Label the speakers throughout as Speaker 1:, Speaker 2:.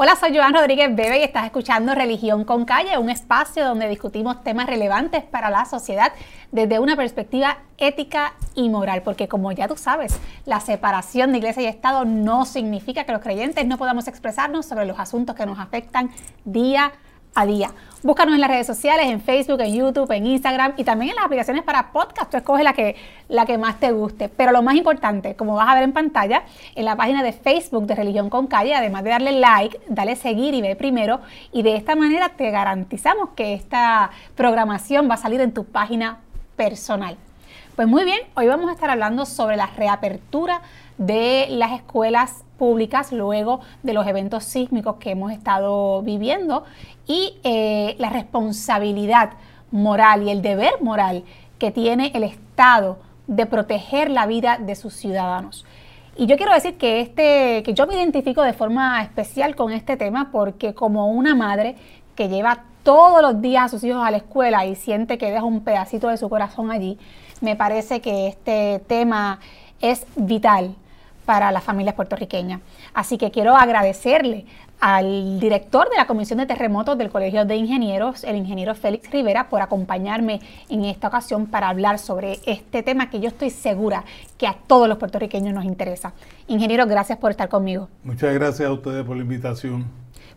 Speaker 1: Hola, soy Joan Rodríguez Bebe y estás escuchando Religión con Calle, un espacio donde discutimos temas relevantes para la sociedad desde una perspectiva ética y moral, porque como ya tú sabes, la separación de iglesia y Estado no significa que los creyentes no podamos expresarnos sobre los asuntos que nos afectan día a a día. Búscanos en las redes sociales, en Facebook, en YouTube, en Instagram y también en las aplicaciones para podcast. Tú escoge la que, la que más te guste. Pero lo más importante, como vas a ver en pantalla, en la página de Facebook de Religión con Calle, además de darle like, dale seguir y ve primero. Y de esta manera te garantizamos que esta programación va a salir en tu página personal. Pues muy bien, hoy vamos a estar hablando sobre la reapertura de las escuelas públicas luego de los eventos sísmicos que hemos estado viviendo y eh, la responsabilidad moral y el deber moral que tiene el Estado de proteger la vida de sus ciudadanos. Y yo quiero decir que, este, que yo me identifico de forma especial con este tema porque como una madre que lleva todos los días a sus hijos a la escuela y siente que deja un pedacito de su corazón allí, me parece que este tema es vital para las familias puertorriqueñas. Así que quiero agradecerle al director de la Comisión de Terremotos del Colegio de Ingenieros, el ingeniero Félix Rivera, por acompañarme en esta ocasión para hablar sobre este tema que yo estoy segura que a todos los puertorriqueños nos interesa. Ingeniero, gracias por estar conmigo.
Speaker 2: Muchas gracias a ustedes por la invitación.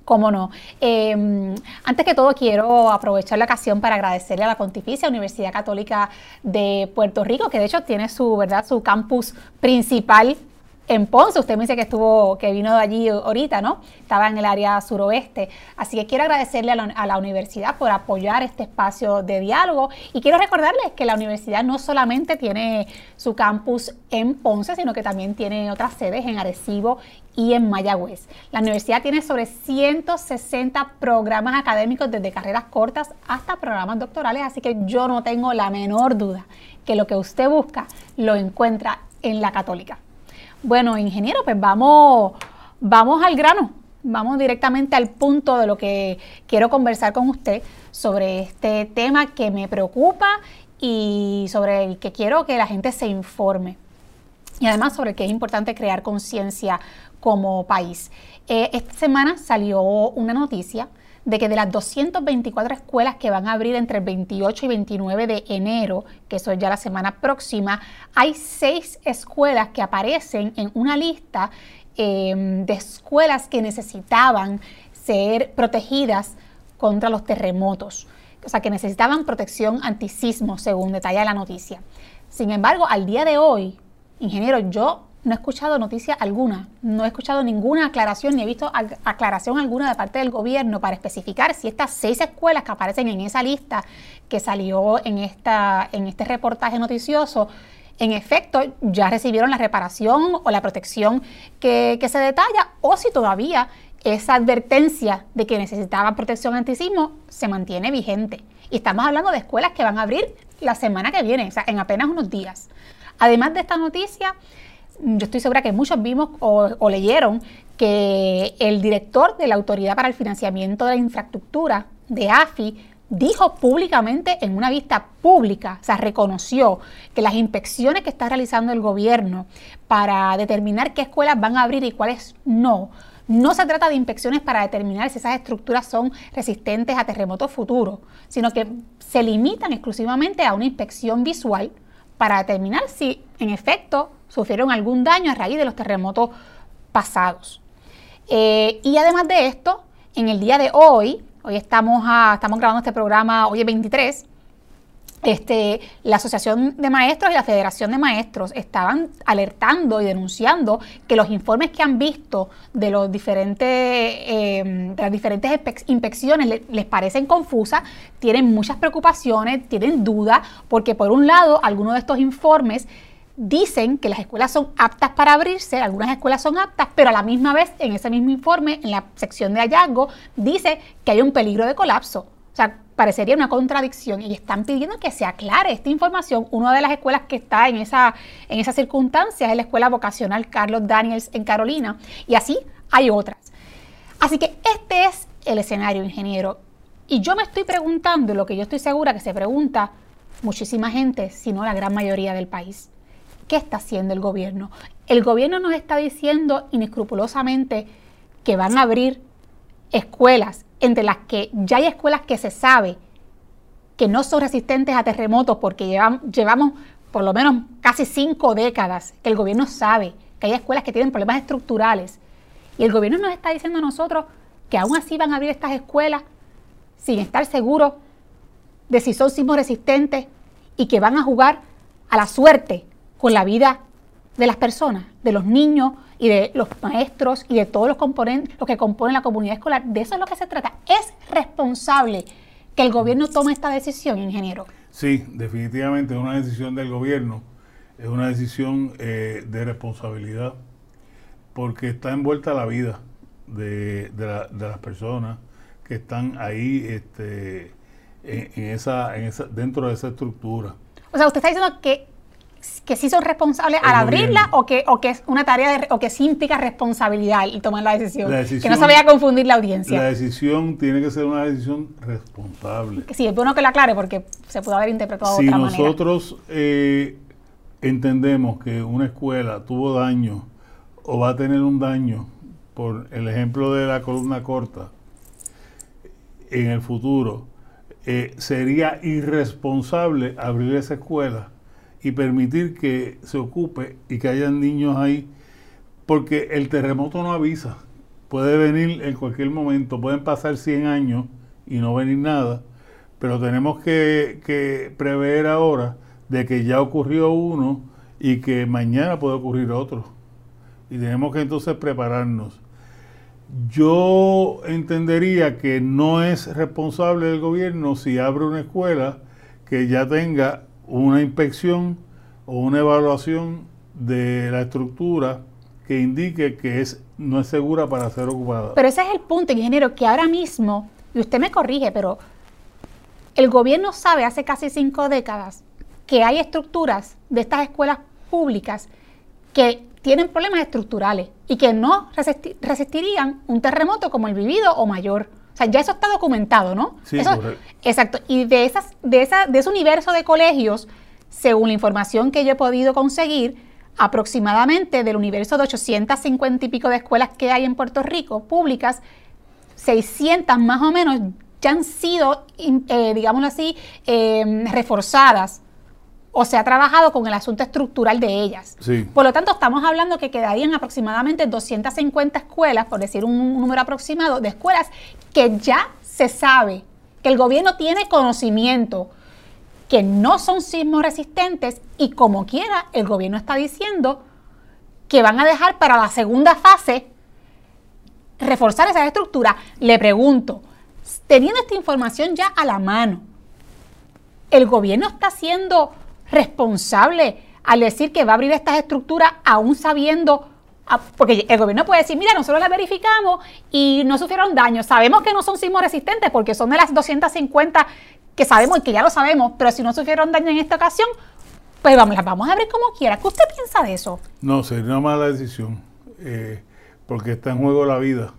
Speaker 1: Cómo no. Em, antes que todo, quiero aprovechar la ocasión para agradecerle a la Pontificia Universidad Católica de Puerto Rico, que de hecho tiene su, ¿verdad? su campus principal en Ponce. Usted me dice que estuvo, que vino de allí ahorita, ¿no? Estaba en el área suroeste. Así que quiero agradecerle a la, universidad por apoyar este espacio de diálogo. Y quiero recordarles que la universidad no solamente tiene su campus en Ponce, sino que también tiene otras sedes en Arecibo y en Mayagüez. La universidad tiene sobre 160 programas académicos desde carreras cortas hasta programas doctorales, así que yo no tengo la menor duda que lo que usted busca lo encuentra en la católica. Bueno, ingeniero, pues vamos, vamos al grano, vamos directamente al punto de lo que quiero conversar con usted sobre este tema que me preocupa y sobre el que quiero que la gente se informe. Y además sobre que es importante crear conciencia como país. Eh, esta semana salió una noticia de que de las 224 escuelas que van a abrir entre el 28 y 29 de enero, que eso es ya la semana próxima, hay seis escuelas que aparecen en una lista em, de escuelas que necesitaban ser protegidas contra los terremotos, o sea, que necesitaban protección antisismo, según detalla la noticia. Sin embargo, al día de hoy, ingeniero, yo no he escuchado noticia alguna, no he escuchado ninguna aclaración ni he visto aclaración alguna de parte del gobierno para especificar si estas seis escuelas que aparecen en esa lista que salió en, esta, en este reportaje noticioso, en efecto ya recibieron la reparación o la protección que, se detalla o si todavía esa advertencia de que necesitaban protección antisismo se mantiene vigente. Y estamos hablando de escuelas que van a abrir la semana que viene, o sea, en apenas unos días. Además de esta noticia, yo estoy segura que muchos vimos o, leyeron que el director de la Autoridad para el Financiamiento de la Infraestructura, de AFI, dijo públicamente en una vista pública, o sea, reconoció que las inspecciones que está realizando el gobierno para determinar qué escuelas van a abrir y cuáles no, no se trata de inspecciones para determinar si esas estructuras son resistentes a terremotos futuros, sino que se limitan exclusivamente a una inspección visual para determinar si en efecto sufrieron algún daño a raíz de los terremotos pasados. Eh, y además de esto, en el día de hoy, hoy estamos, estamos grabando este programa, hoy es 23, este, la Asociación de Maestros y la Federación de Maestros estaban alertando y denunciando que los informes que han visto de, los diferentes, eh, las diferentes inspecciones les, parecen confusas, tienen muchas preocupaciones, tienen dudas, porque por un lado, algunos de estos informes dicen que las escuelas son aptas para abrirse, algunas escuelas son aptas, pero a la misma vez en ese mismo informe, en la sección de hallazgo, dice que hay un peligro de colapso. O sea, parecería una contradicción y están pidiendo que se aclare esta información. Una de las escuelas que está en esa, en es la Escuela Vocacional Carlos Daniels en Carolina y así hay otras. Así que este es el escenario, ingeniero. Y yo me estoy preguntando, lo que yo estoy segura que se pregunta muchísima gente, si no la gran mayoría del país. ¿Qué está haciendo el gobierno? El gobierno nos está diciendo inescrupulosamente que van a abrir escuelas entre las que ya hay escuelas que se sabe que no son resistentes a terremotos porque llevamos, llevamos por lo menos casi cinco décadas que el gobierno sabe que hay escuelas que tienen problemas estructurales. Y el gobierno nos está diciendo a nosotros que aún así van a abrir estas escuelas sin estar seguros de si son sismos resistentes y que van a jugar a la suerte con la vida de las personas, de los niños y de los maestros y de todos los componentes, los que componen la comunidad escolar. De eso es lo que se trata. Es responsable que el gobierno tome esta decisión, ingeniero.
Speaker 2: Sí, definitivamente es una decisión del gobierno, es una decisión eh, de responsabilidad, porque está envuelta la vida de, las personas que están ahí este, en, esa, en esa, dentro de esa estructura.
Speaker 1: O sea, usted está diciendo que que sí son responsables al abrirla o que, o que es una tarea de, o que sí implica responsabilidad y tomar la decisión, Que no se vaya a confundir la audiencia.
Speaker 2: La decisión tiene que ser una decisión responsable.
Speaker 1: Sí, es bueno que la aclare porque se puede haber interpretado de otra
Speaker 2: manera. Si nosotros eh, entendemos que una escuela tuvo daño o va a tener un daño, por el ejemplo de la columna corta, en el futuro, eh, sería irresponsable abrir esa escuela y permitir que se ocupe y que hayan niños ahí, porque el terremoto no avisa, puede venir en cualquier momento, pueden pasar 100 años y no venir nada, pero tenemos que, que prever ahora de que ya ocurrió uno y que mañana puede ocurrir otro. Y tenemos que entonces prepararnos. Yo entendería que no es responsable del gobierno si abre una escuela que ya tenga una inspección o una evaluación de la estructura que indique que es, no es segura para ser ocupada.
Speaker 1: Pero ese es el punto, ingeniero, que ahora mismo, y usted me corrige, pero el gobierno sabe hace casi cinco décadas que hay estructuras de estas escuelas públicas que tienen problemas estructurales y que no resistirían un terremoto como el vivido o mayor. O sea, ya eso está documentado, ¿no?
Speaker 2: Sí,
Speaker 1: Exacto. Y de, esas, de, esa, de ese universo de colegios, según la información que yo he podido conseguir, aproximadamente del universo de 850 y pico de escuelas que hay en Puerto Rico, públicas, 600 más o menos ya han sido, eh, digámoslo así, eh, reforzadas o se ha trabajado con el asunto estructural de ellas. Por lo tanto, estamos hablando que quedarían aproximadamente 250 escuelas, por decir un número aproximado, de escuelas que ya se sabe, que el gobierno tiene conocimiento, que no son sismos resistentes y como quiera, el gobierno está diciendo que van a dejar para la segunda fase reforzar esa estructura. Le pregunto, teniendo esta información ya a la mano, ¿el gobierno está haciendo responsable al decir que va a abrir estas estructuras aún sabiendo, ah, porque el gobierno puede decir, mira, nosotros las verificamos y no sufrieron daño, sabemos que no son sismos resistentes porque son de las 250 que sabemos y que ya lo sabemos, pero si no sufrieron daño en esta ocasión, pues vamos, las vamos a abrir como quiera. ¿Qué usted piensa de eso?
Speaker 2: No, sería una mala decisión, eh, porque está en juego la vida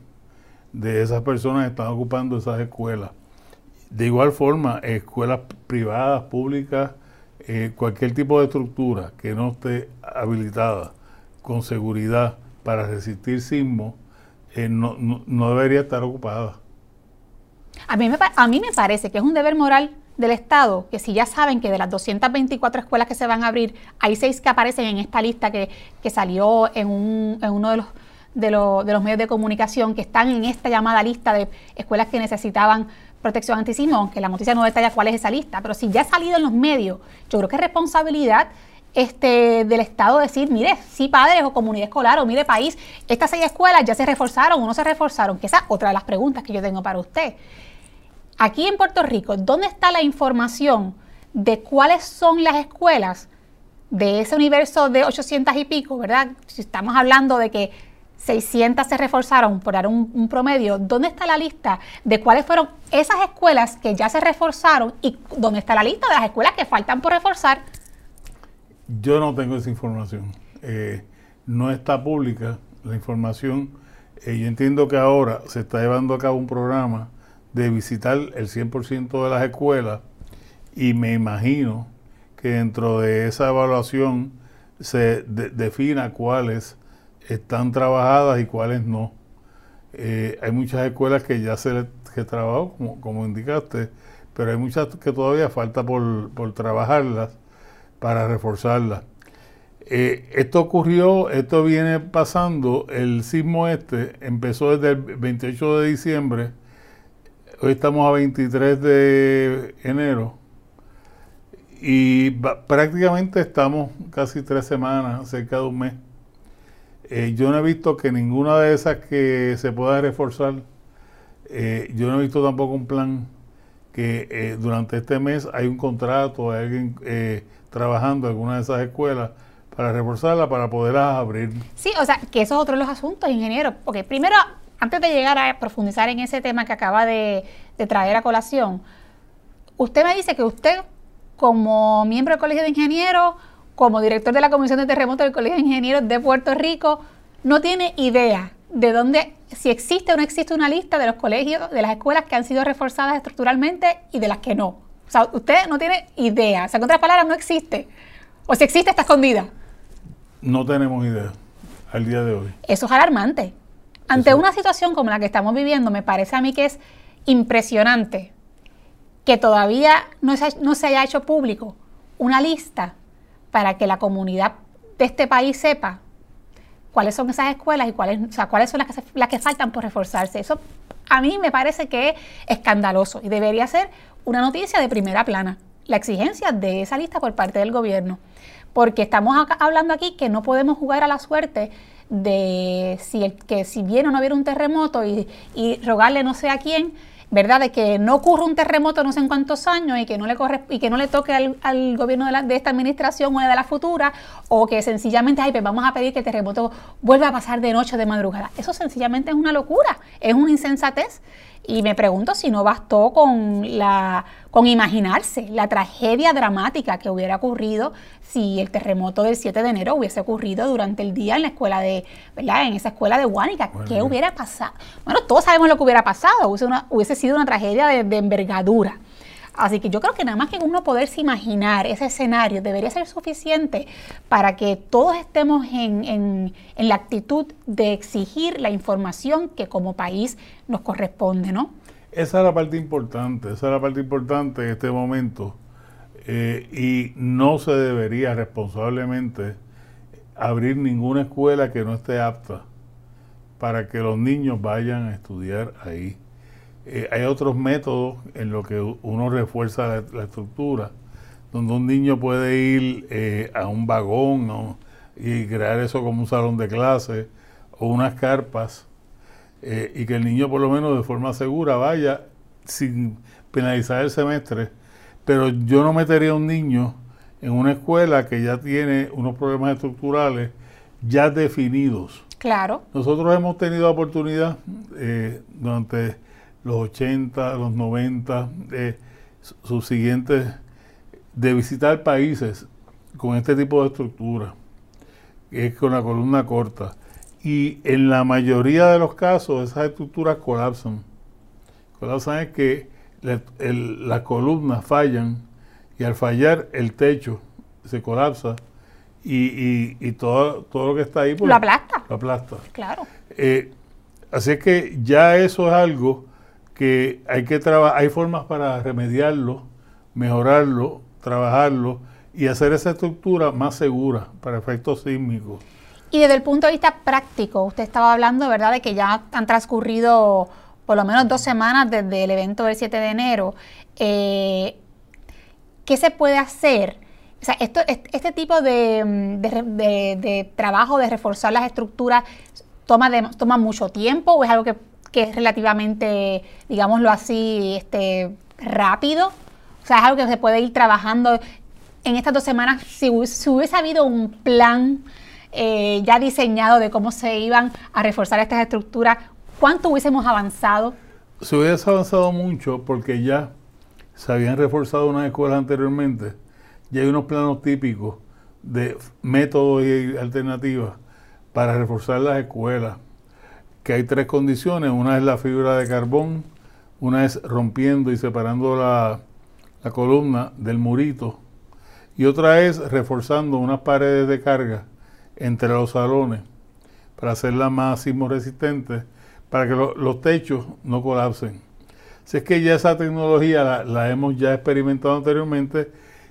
Speaker 2: de esas personas que están ocupando esas escuelas. De igual forma, escuelas privadas, públicas, eh, cualquier tipo de estructura que no esté habilitada con seguridad para resistir sismo, eh, no, debería estar ocupada.
Speaker 1: A mí, me, a mí me parece que es un deber moral del Estado, que si ya saben que de las 224 escuelas que se van a abrir, hay seis que aparecen en esta lista que, salió en, un, en uno de los, de, de los medios de comunicación, que están en esta llamada lista de escuelas que necesitaban protección antisismo, aunque la noticia no detalla cuál es esa lista, pero si ya ha salido en los medios, yo creo que es responsabilidad este, del Estado decir, mire, sí padres o comunidad escolar o mire país, estas seis escuelas ya se reforzaron o no se reforzaron, que esa es otra de las preguntas que yo tengo para usted. Aquí en Puerto Rico, ¿dónde está la información de cuáles son las escuelas de ese universo de 800 y pico, verdad? Si estamos hablando de que 600 se reforzaron, por dar un, promedio, ¿dónde está la lista de cuáles fueron esas escuelas que ya se reforzaron y dónde está la lista de las escuelas que faltan por reforzar?
Speaker 2: Yo no tengo esa información. Eh, no está pública la información. Eh, yo entiendo que ahora se está llevando a cabo un programa de visitar el 100% de las escuelas y me imagino que dentro de esa evaluación se defina cuáles están trabajadas y cuáles no. Eh, hay muchas escuelas que ya se que trabajó, como, como indicaste, pero hay muchas que todavía falta por, por trabajarlas para reforzarlas. Eh, esto ocurrió, esto viene pasando, el sismo este empezó desde el 28 de diciembre, hoy estamos a 23 de enero y prácticamente estamos casi tres semanas, cerca de un mes. Eh, yo no he visto que ninguna de esas que se pueda reforzar, eh, yo no he visto tampoco un plan que durante este mes hay un contrato, hay alguien trabajando en alguna de esas escuelas para reforzarla, para poderla abrir.
Speaker 1: Sí, o sea, que eso es otro de los asuntos, ingeniero. Porque primero, antes de llegar a profundizar en ese tema que acaba de, traer a colación, usted me dice que usted, como miembro del Colegio de Ingenieros, como director de la Comisión de Terremotos del Colegio de Ingenieros de Puerto Rico, no tiene idea de dónde, si existe o no existe una lista de los colegios, de las escuelas que han sido reforzadas estructuralmente y de las que no. O sea, usted no tiene idea. O sea, con otras palabras, no existe. O si existe, está escondida.
Speaker 2: No tenemos idea al día de hoy.
Speaker 1: Eso es alarmante. Ante una situación como la que estamos viviendo, me parece a mí que es impresionante que todavía no se, no se haya hecho público una lista para que la comunidad de este país sepa cuáles son esas escuelas y cuáles, o sea, cuáles son las que, las que faltan por reforzarse. Eso a mí me parece que es escandaloso y debería ser una noticia de primera plana, la exigencia de esa lista por parte del gobierno porque estamos hablando aquí que no podemos jugar a la suerte de si el, que si viene o no viene un terremoto y, y rogarle no sé a quién, ¿verdad? De que no ocurra un terremoto no sé en cuántos años y que no le corre, y que no le toque al, gobierno de, de, esta administración o de la futura, o que sencillamente, ay, pues vamos a pedir que el terremoto vuelva a pasar de noche o de madrugada. Eso sencillamente es una locura, es una insensatez. Y me pregunto si no bastó con, la, con imaginarse la tragedia dramática que hubiera ocurrido si el terremoto del 7 de enero hubiese ocurrido durante el día en la escuela de, ¿verdad? En esa escuela de Huánica. ¿Qué hubiera pasado? Bueno, todos sabemos lo que hubiera pasado. Hubiese, hubiese sido una tragedia de envergadura. Así que yo creo que nada más que uno poderse imaginar ese escenario debería ser suficiente para que todos estemos en, la actitud de exigir la información que como país nos corresponde, ¿no?
Speaker 2: Esa es la parte importante, esa es la parte importante en este momento. Eh, y no se debería responsablemente abrir ninguna escuela que no esté apta para que los niños vayan a estudiar ahí. Eh, hay otros métodos en los que uno refuerza la, estructura, donde un niño puede ir eh, a un vagón y crear eso como un salón de clase o unas carpas eh, y que el niño por lo menos de forma segura vaya sin penalizar el semestre. Pero yo no metería a un niño en una escuela que ya tiene unos problemas estructurales ya definidos.
Speaker 1: Claro.
Speaker 2: Nosotros hemos tenido oportunidad durante los 80, los 90, eh, sus siguientes, de visitar países con este tipo de estructura, que es con la columna corta. Y en la mayoría de los casos esas estructuras colapsan. Colapsan es que las columnas fallan y al fallar el techo se colapsa y, y, todo, todo lo que está ahí
Speaker 1: pues, lo aplasta.
Speaker 2: Lo aplasta.
Speaker 1: Claro.
Speaker 2: Eh, así es que ya eso es algo que hay que trabajar, hay formas para remediarlo, mejorarlo, trabajarlo y hacer esa estructura más segura para efectos sísmicos.
Speaker 1: Y desde el punto de vista práctico, usted estaba hablando, ¿verdad?, de que ya han transcurrido por lo menos dos semanas desde el evento del 7 de enero. Eh, ¿Qué se puede hacer? O sea, esto, este tipo de, de, trabajo de reforzar las estructuras toma, toma mucho tiempo o es algo que que es relativamente, digámoslo así, este, rápido. O sea, es algo que se puede ir trabajando en estas dos semanas. Si, hubiese habido un plan eh, ya diseñado de cómo se iban a reforzar estas estructuras, ¿cuánto hubiésemos avanzado?
Speaker 2: Se hubiese avanzado mucho porque ya se habían reforzado unas escuelas anteriormente. Ya hay unos planos típicos de métodos y alternativas para reforzar las escuelas que hay tres condiciones. Una es la fibra de carbón, una es rompiendo y separando la, columna del murito y otra es reforzando unas paredes de carga entre los salones para hacerlas más sismo resistentes, para que los techos no colapsen. Si es que ya esa tecnología la, hemos ya experimentado anteriormente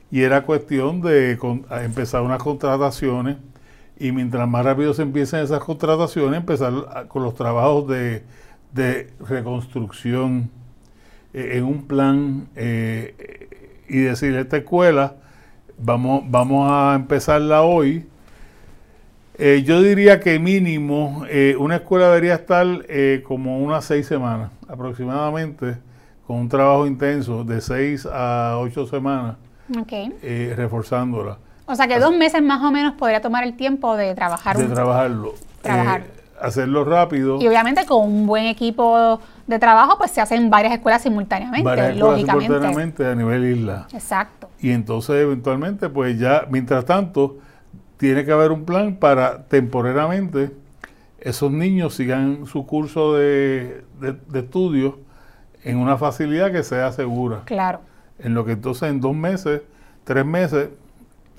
Speaker 2: y era cuestión de empezar unas contrataciones y mientras más rápido se empiecen esas contrataciones, empezar con los trabajos de, reconstrucción eh, en un plan eh, y decir, esta escuela, vamos, vamos a empezarla hoy. Eh, yo diría que mínimo una escuela debería estar como unas seis semanas aproximadamente, con un trabajo intenso de seis a ocho semanas, reforzándola.
Speaker 1: O sea que dos meses más o menos podría tomar el tiempo de trabajar.
Speaker 2: De trabajarlo.
Speaker 1: Trabajar.
Speaker 2: Eh, hacerlo rápido.
Speaker 1: Y obviamente con un buen equipo de trabajo, pues se hacen varias escuelas simultáneamente,
Speaker 2: varias lógicamente. simultáneamente a nivel isla.
Speaker 1: Exacto.
Speaker 2: Y entonces eventualmente, pues ya, mientras tanto, tiene que haber un plan para temporalmente esos niños sigan su curso de, de, de estudio en una facilidad que sea segura.
Speaker 1: Claro.
Speaker 2: En lo que entonces en dos meses, tres meses,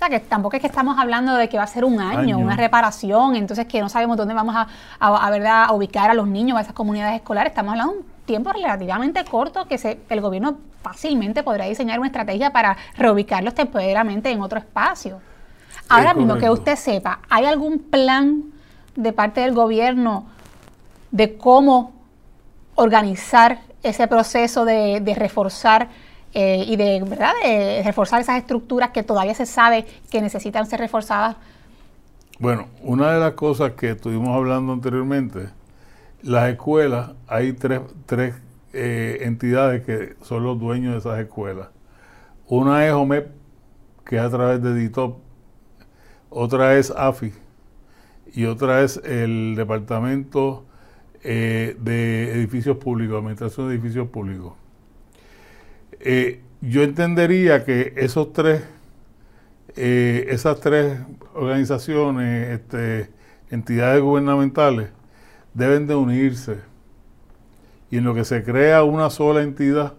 Speaker 1: que tampoco es que estamos hablando de que va a ser un año, una reparación, entonces que no sabemos dónde vamos a, a, ubicar a los niños, a esas comunidades escolares. Estamos hablando de un tiempo relativamente corto que se, el gobierno fácilmente podría diseñar una estrategia para reubicarlos temporalmente en otro espacio. Ahora mismo que usted sepa, ¿hay algún plan de parte del gobierno de cómo organizar ese proceso de, de reforzar eh, y de, ¿verdad? de reforzar esas estructuras que todavía se sabe que necesitan ser reforzadas.
Speaker 2: Bueno, una de las cosas que estuvimos hablando anteriormente, las escuelas, hay tres, tres eh, entidades que son los dueños de esas escuelas. Una es OMEP, que es a través de DITOP, otra es AFI y otra es el Departamento eh, de Edificios Públicos, Administración de Edificios Públicos. Eh, yo entendería que esos tres, eh, esas tres organizaciones, este, entidades gubernamentales, deben de unirse. Y en lo que se crea una sola entidad,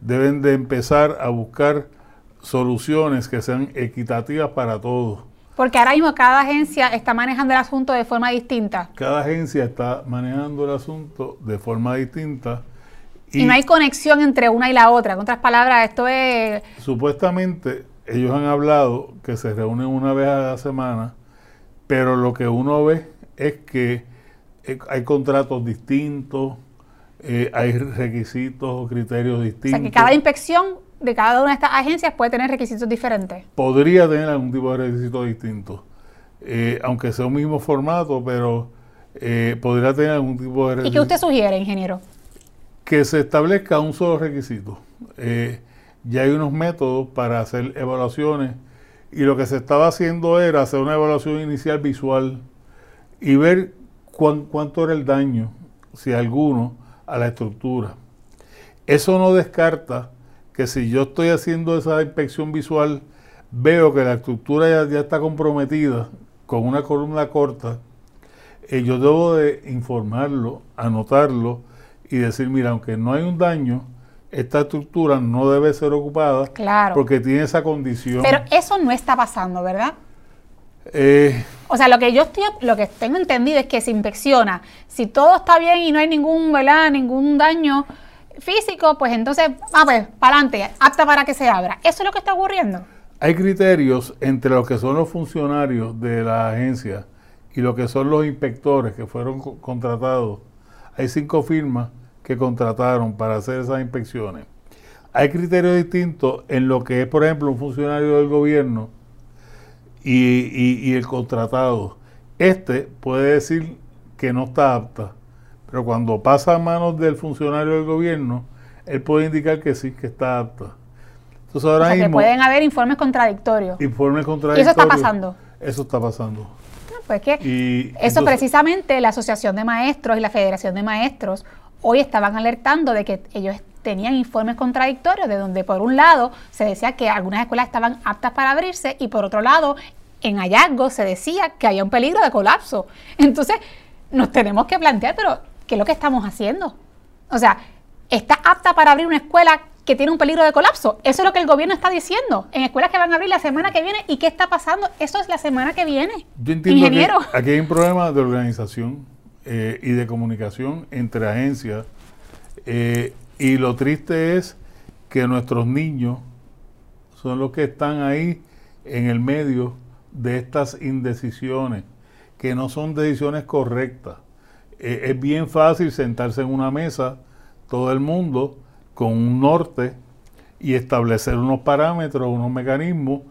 Speaker 2: deben de empezar a buscar soluciones que sean equitativas para todos.
Speaker 1: Porque ahora mismo cada agencia está manejando el asunto de forma distinta.
Speaker 2: Cada agencia está manejando el asunto de forma distinta
Speaker 1: y, no hay conexión entre una y la otra. En otras palabras, esto es...
Speaker 2: Supuestamente ellos han hablado que se reúnen una vez a la semana, pero lo que uno ve es que eh, hay contratos distintos, eh, hay requisitos o criterios distintos. O sea,
Speaker 1: que cada inspección de cada una de estas agencias puede tener requisitos diferentes.
Speaker 2: Podría tener algún tipo de requisitos distintos, eh, aunque sea un mismo formato, pero podría tener algún tipo de requisitos.
Speaker 1: ¿Y qué usted sugiere, ingeniero?
Speaker 2: Que se establezca un solo requisito. Eh, ya hay unos métodos para hacer evaluaciones y lo que se estaba haciendo era hacer una evaluación inicial visual y ver cuánto era el daño, si alguno, a la estructura. Eso no descarta que si yo estoy haciendo esa inspección visual, veo que la estructura ya, está comprometida con una columna corta, eh, yo debo de informarlo, anotarlo y decir, mira, aunque no hay un daño, esta estructura no debe ser ocupada
Speaker 1: claro.
Speaker 2: porque tiene esa condición.
Speaker 1: Pero eso no está pasando, ¿verdad?
Speaker 2: Eh,
Speaker 1: o sea, lo que yo estoy, lo que tengo entendido es que se inspecciona. Si todo está bien y no hay ningún, ¿verdad? ningún daño físico, pues entonces, a ver, para adelante, apta para que se abra. ¿Eso es lo que está ocurriendo?
Speaker 2: Hay criterios entre lo que son los funcionarios de la agencia y lo que son los inspectores que fueron contratados. Hay cinco firmas que contrataron para hacer esas inspecciones. Hay criterios distintos en lo que es, por ejemplo, un funcionario del gobierno y, el contratado. Este puede decir que no está apta, pero cuando pasa a manos del funcionario del gobierno, él puede indicar que sí, que está apta.
Speaker 1: Entonces ahora o sea, que pueden haber informes contradictorios.
Speaker 2: Informes contradictorios.
Speaker 1: ¿Y eso está pasando?
Speaker 2: Eso está pasando.
Speaker 1: pues que eso precisamente la Asociación de Maestros y la Federación de Maestros hoy estaban alertando de que ellos tenían informes contradictorios de donde por un lado se decía que algunas escuelas estaban aptas para abrirse y por otro lado en hallazgos se decía que había un peligro de colapso. Entonces nos tenemos que plantear, pero ¿qué es lo que estamos haciendo? O sea, ¿está apta para abrir una escuela que tiene un peligro de colapso? Eso es lo que el gobierno está diciendo en escuelas que van a abrir la semana que viene. ¿Y qué está pasando? Eso es la semana que viene.
Speaker 2: Yo entiendo Ingeniero. que aquí hay un problema de organización eh, y de comunicación entre agencias. Eh, y lo triste es que nuestros niños son los que están ahí en el medio de estas indecisiones, que no son decisiones correctas. Eh, es bien fácil sentarse en una mesa, todo el mundo, con un norte y establecer unos parámetros, unos mecanismos.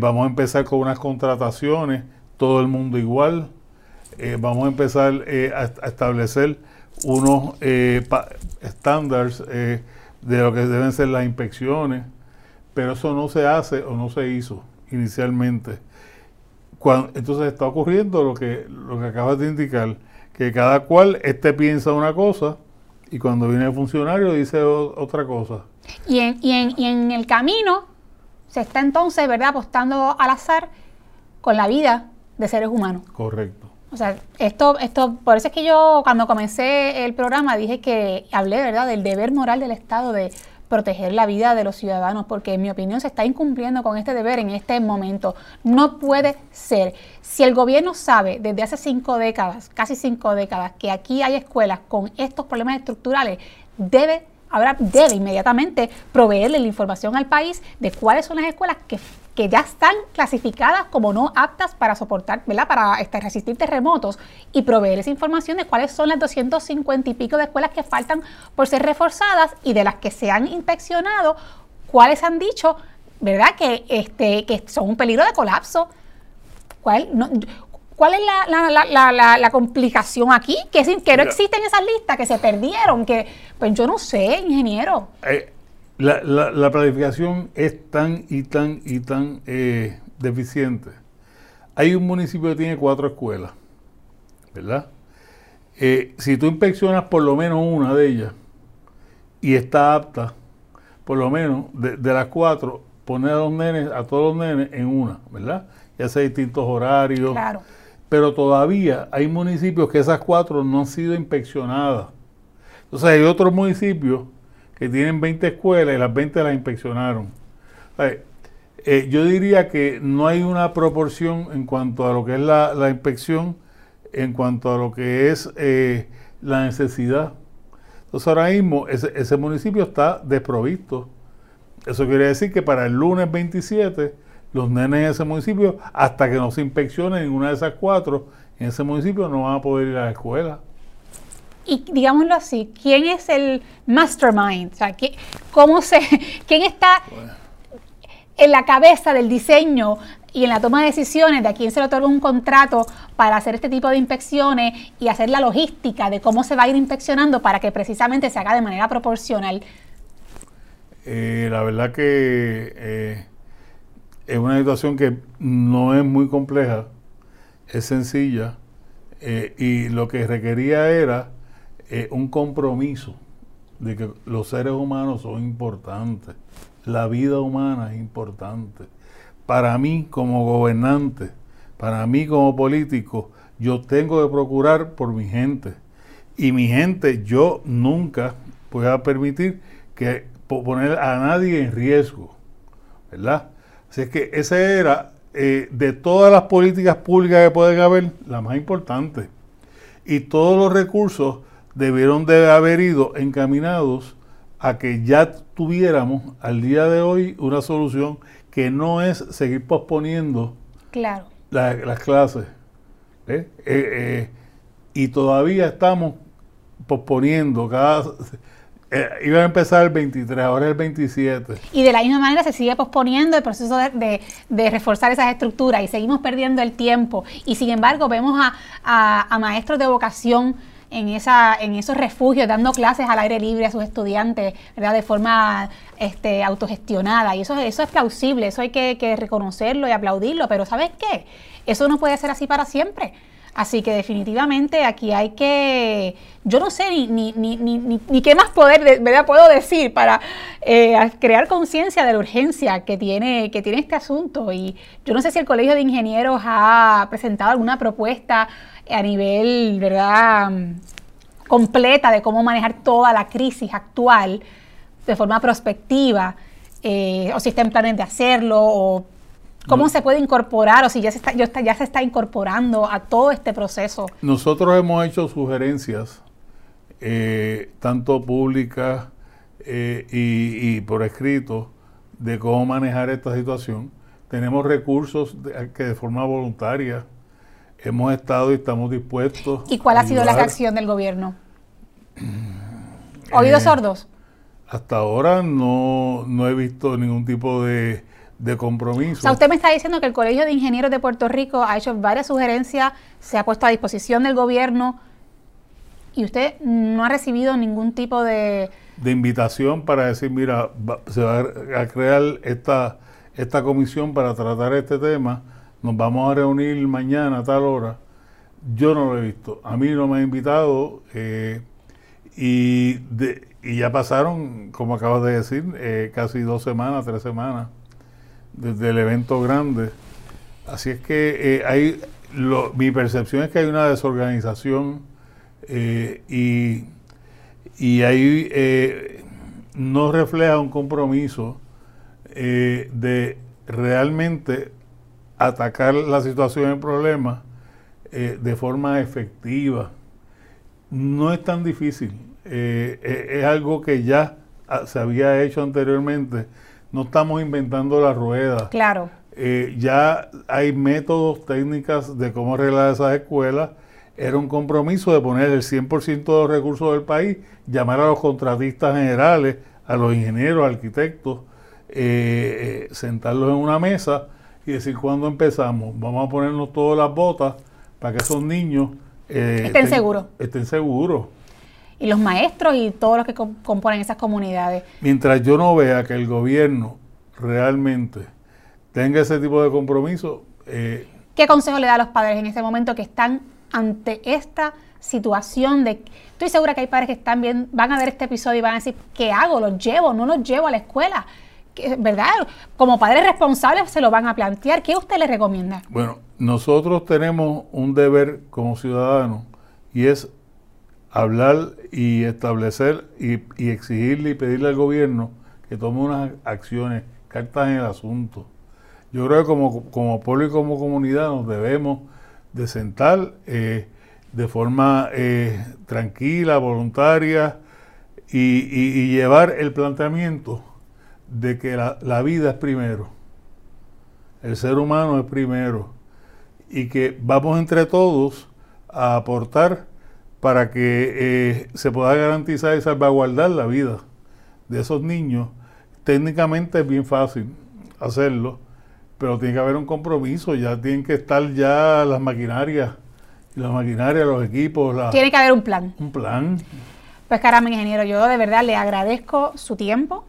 Speaker 2: Vamos a empezar con unas contrataciones, todo el mundo igual. Eh, vamos a empezar a, establecer unos estándares de lo que deben ser las inspecciones, pero eso no se hace o no se hizo inicialmente. entonces está ocurriendo lo que, lo que acabas de indicar, que cada cual este piensa una cosa y cuando viene el funcionario dice otra cosa.
Speaker 1: Y en, y, en, y en el camino se está entonces, ¿verdad?, apostando al azar con la vida de seres humanos.
Speaker 2: Correcto.
Speaker 1: O sea, esto, esto, por eso es que yo cuando comencé el programa dije que hablé, ¿verdad?, del deber moral del Estado de proteger la vida de los ciudadanos, porque en mi opinión se está incumpliendo con este deber en este momento. No puede ser. Si el gobierno sabe desde hace cinco décadas, casi cinco décadas, que aquí hay escuelas con estos problemas estructurales, debe ahora debe inmediatamente proveerle la información al país de cuáles son las escuelas que, ya están clasificadas como no aptas para soportar, ¿verdad? Para este, resistir terremotos y proveer esa información de cuáles son las 250 y pico de escuelas que faltan por ser reforzadas y de las que se han inspeccionado, cuáles han dicho, ¿verdad? Que, este, que son un peligro de colapso. ¿Cuál? No, ¿Cuál es la, complicación aquí? Que, que no existen esas listas, que se perdieron, que, pues yo no sé, ingeniero.
Speaker 2: Eh, la, planificación es tan y tan y tan eh, deficiente. Hay un municipio que tiene cuatro escuelas, ¿verdad? Eh, si tú inspeccionas por lo menos una de ellas y está apta, por lo menos de, de las cuatro, poner a los nenes, a todos los nenes en una, ¿verdad? Ya sea distintos horarios. Claro pero todavía hay municipios que esas cuatro no han sido inspeccionadas. Entonces hay otros municipios que tienen 20 escuelas y las 20 las inspeccionaron. Eh, yo diría que no hay una proporción en cuanto a lo que es la, inspección, en cuanto a lo que es eh, la necesidad. Entonces ahora mismo ese, ese municipio está desprovisto. Eso quiere decir que para el lunes 27 los nenes en ese municipio, hasta que no se inspeccione en una de esas cuatro, en ese municipio no van a poder ir a la escuela.
Speaker 1: Y digámoslo así, ¿quién es el mastermind? O sea, ¿cómo se, ¿quién está en la cabeza del diseño y en la toma de decisiones de a quién se le otorga un contrato para hacer este tipo de inspecciones y hacer la logística de cómo se va a ir inspeccionando para que precisamente se haga de manera proporcional?
Speaker 2: Eh, la verdad que eh, es una situación que no es muy compleja, es sencilla eh, y lo que requería era eh, un compromiso de que los seres humanos son importantes, la vida humana es importante. Para mí como gobernante, para mí como político, yo tengo que procurar por mi gente. Y mi gente, yo nunca voy a permitir que poner a nadie en riesgo, ¿verdad? Así es que esa era, eh, de todas las políticas públicas que pueden haber, la más importante. Y todos los recursos debieron de haber ido encaminados a que ya tuviéramos al día de hoy una solución que no es seguir posponiendo
Speaker 1: claro.
Speaker 2: las clases. ¿eh? Eh, y todavía estamos posponiendo cada eh, iba a empezar el 23, ahora el 27.
Speaker 1: Y de la misma manera se sigue posponiendo el proceso de, reforzar esas estructuras y seguimos perdiendo el tiempo. Y sin embargo vemos a, maestros de vocación en, esa, en esos refugios dando clases al aire libre a sus estudiantes. De forma este, autogestionada. Y eso, eso es plausible, eso hay que reconocerlo y aplaudirlo. Pero ¿sabes qué? Eso no puede ser así para siempre. Así que definitivamente aquí hay que, yo no sé ni, qué más poder, ¿verdad? Puedo decir para eh, crear conciencia de la urgencia que tiene, que tiene este asunto. Y yo no sé si el Colegio de Ingenieros ha presentado alguna propuesta a nivel, ¿verdad? completa de cómo manejar toda la crisis actual de forma prospectiva, eh, o si está en planes de hacerlo, ¿Cómo se puede incorporar o si ya se, está, ya se está incorporando a todo este proceso?
Speaker 2: Nosotros hemos hecho sugerencias, eh, tanto públicas eh, y, por escrito, de cómo manejar esta situación. Tenemos recursos que de forma voluntaria hemos estado y estamos dispuestos.
Speaker 1: ¿Y cuál ha sido la reacción del gobierno? ¿Oídos eh, sordos?
Speaker 2: Hasta ahora no, no he visto ningún tipo de de compromiso.
Speaker 1: O sea, usted me está diciendo que el Colegio de Ingenieros de Puerto Rico ha hecho varias sugerencias, se ha puesto a disposición del gobierno y usted no ha recibido ningún tipo de...
Speaker 2: De invitación para decir, mira, se va a crear esta, esta comisión para tratar este tema, nos vamos a reunir mañana a tal hora. Yo no lo he visto, a mí no me ha invitado eh, y, y ya pasaron, como acabas de decir, eh, casi dos semanas, tres semanas desde el evento grande. Así es que eh, hay, mi percepción es que hay una desorganización eh, y, y ahí eh, no refleja un compromiso de realmente atacar la situación, el problema, de forma efectiva. No es tan difícil, es algo que ya se había hecho anteriormente no estamos inventando la rueda.
Speaker 1: Claro.
Speaker 2: Eh, ya hay métodos, técnicas de cómo arreglar esas escuelas. Era un compromiso de poner el 100% de los recursos del país, llamar a los contratistas generales, a los ingenieros, arquitectos, eh, eh, sentarlos en una mesa y decir cuándo empezamos. Vamos a ponernos todas las botas para que esos niños
Speaker 1: estén seguros.
Speaker 2: Estén seguros
Speaker 1: y los maestros y todos los que componen esas comunidades.
Speaker 2: Mientras yo no vea que el gobierno realmente tenga ese tipo de compromiso.
Speaker 1: Eh, ¿Qué consejo le da a los padres en ese momento que están ante esta situación de... Estoy segura que hay padres que están bien, van a ver este episodio y van a decir, ¿qué hago? ¿Los llevo? ¿No los llevo a la escuela? ¿Verdad? Como padres responsables se lo van a plantear. ¿Qué usted le recomienda?
Speaker 2: Bueno, nosotros tenemos un deber como ciudadanos y es hablar y establecer y, exigirle y pedirle al gobierno que tome unas acciones, cartas en el asunto. Yo creo que como, como pueblo y como comunidad nos debemos de sentar eh, de forma eh, tranquila, voluntaria y, llevar el planteamiento de que la, la vida es primero, el ser humano es primero y que vamos entre todos a aportar para que eh, se pueda garantizar y salvaguardar la vida de esos niños. Técnicamente es bien fácil hacerlo, pero tiene que haber un compromiso, ya tienen que estar ya las maquinarias, las maquinarias, los equipos.
Speaker 1: tiene que haber un plan.
Speaker 2: Un plan.
Speaker 1: Pues caramba, ingeniero, yo de verdad le agradezco su tiempo,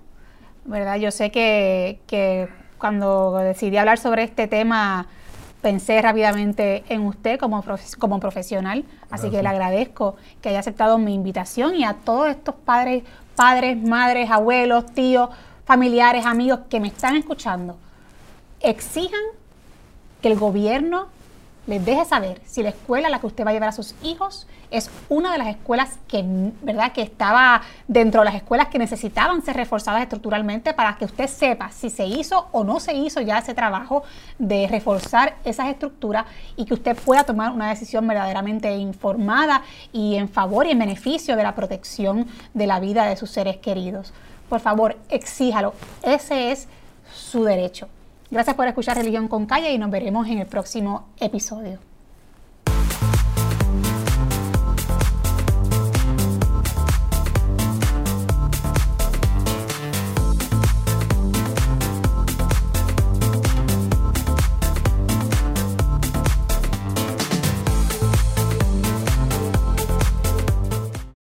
Speaker 1: ¿verdad? Yo sé que, que cuando decidí hablar sobre este tema, pensé rápidamente en usted como, como profesional, así que le agradezco que haya aceptado mi invitación y a todos estos padres, padres, madres, abuelos, tíos, familiares, amigos que me están escuchando, exijan que el gobierno les deje saber si la escuela a la que usted va a llevar a sus hijos es una de las escuelas que, ¿verdad? que estaba dentro de las escuelas que necesitaban ser reforzadas estructuralmente para que usted sepa si se hizo o no se hizo ya ese trabajo de reforzar esas estructuras y que usted pueda tomar una decisión verdaderamente informada y en favor y en beneficio de la protección de la vida de sus seres queridos. Por favor, exíjalo. Ese es su derecho. Gracias por escuchar Religión con Calle y nos veremos en el próximo episodio.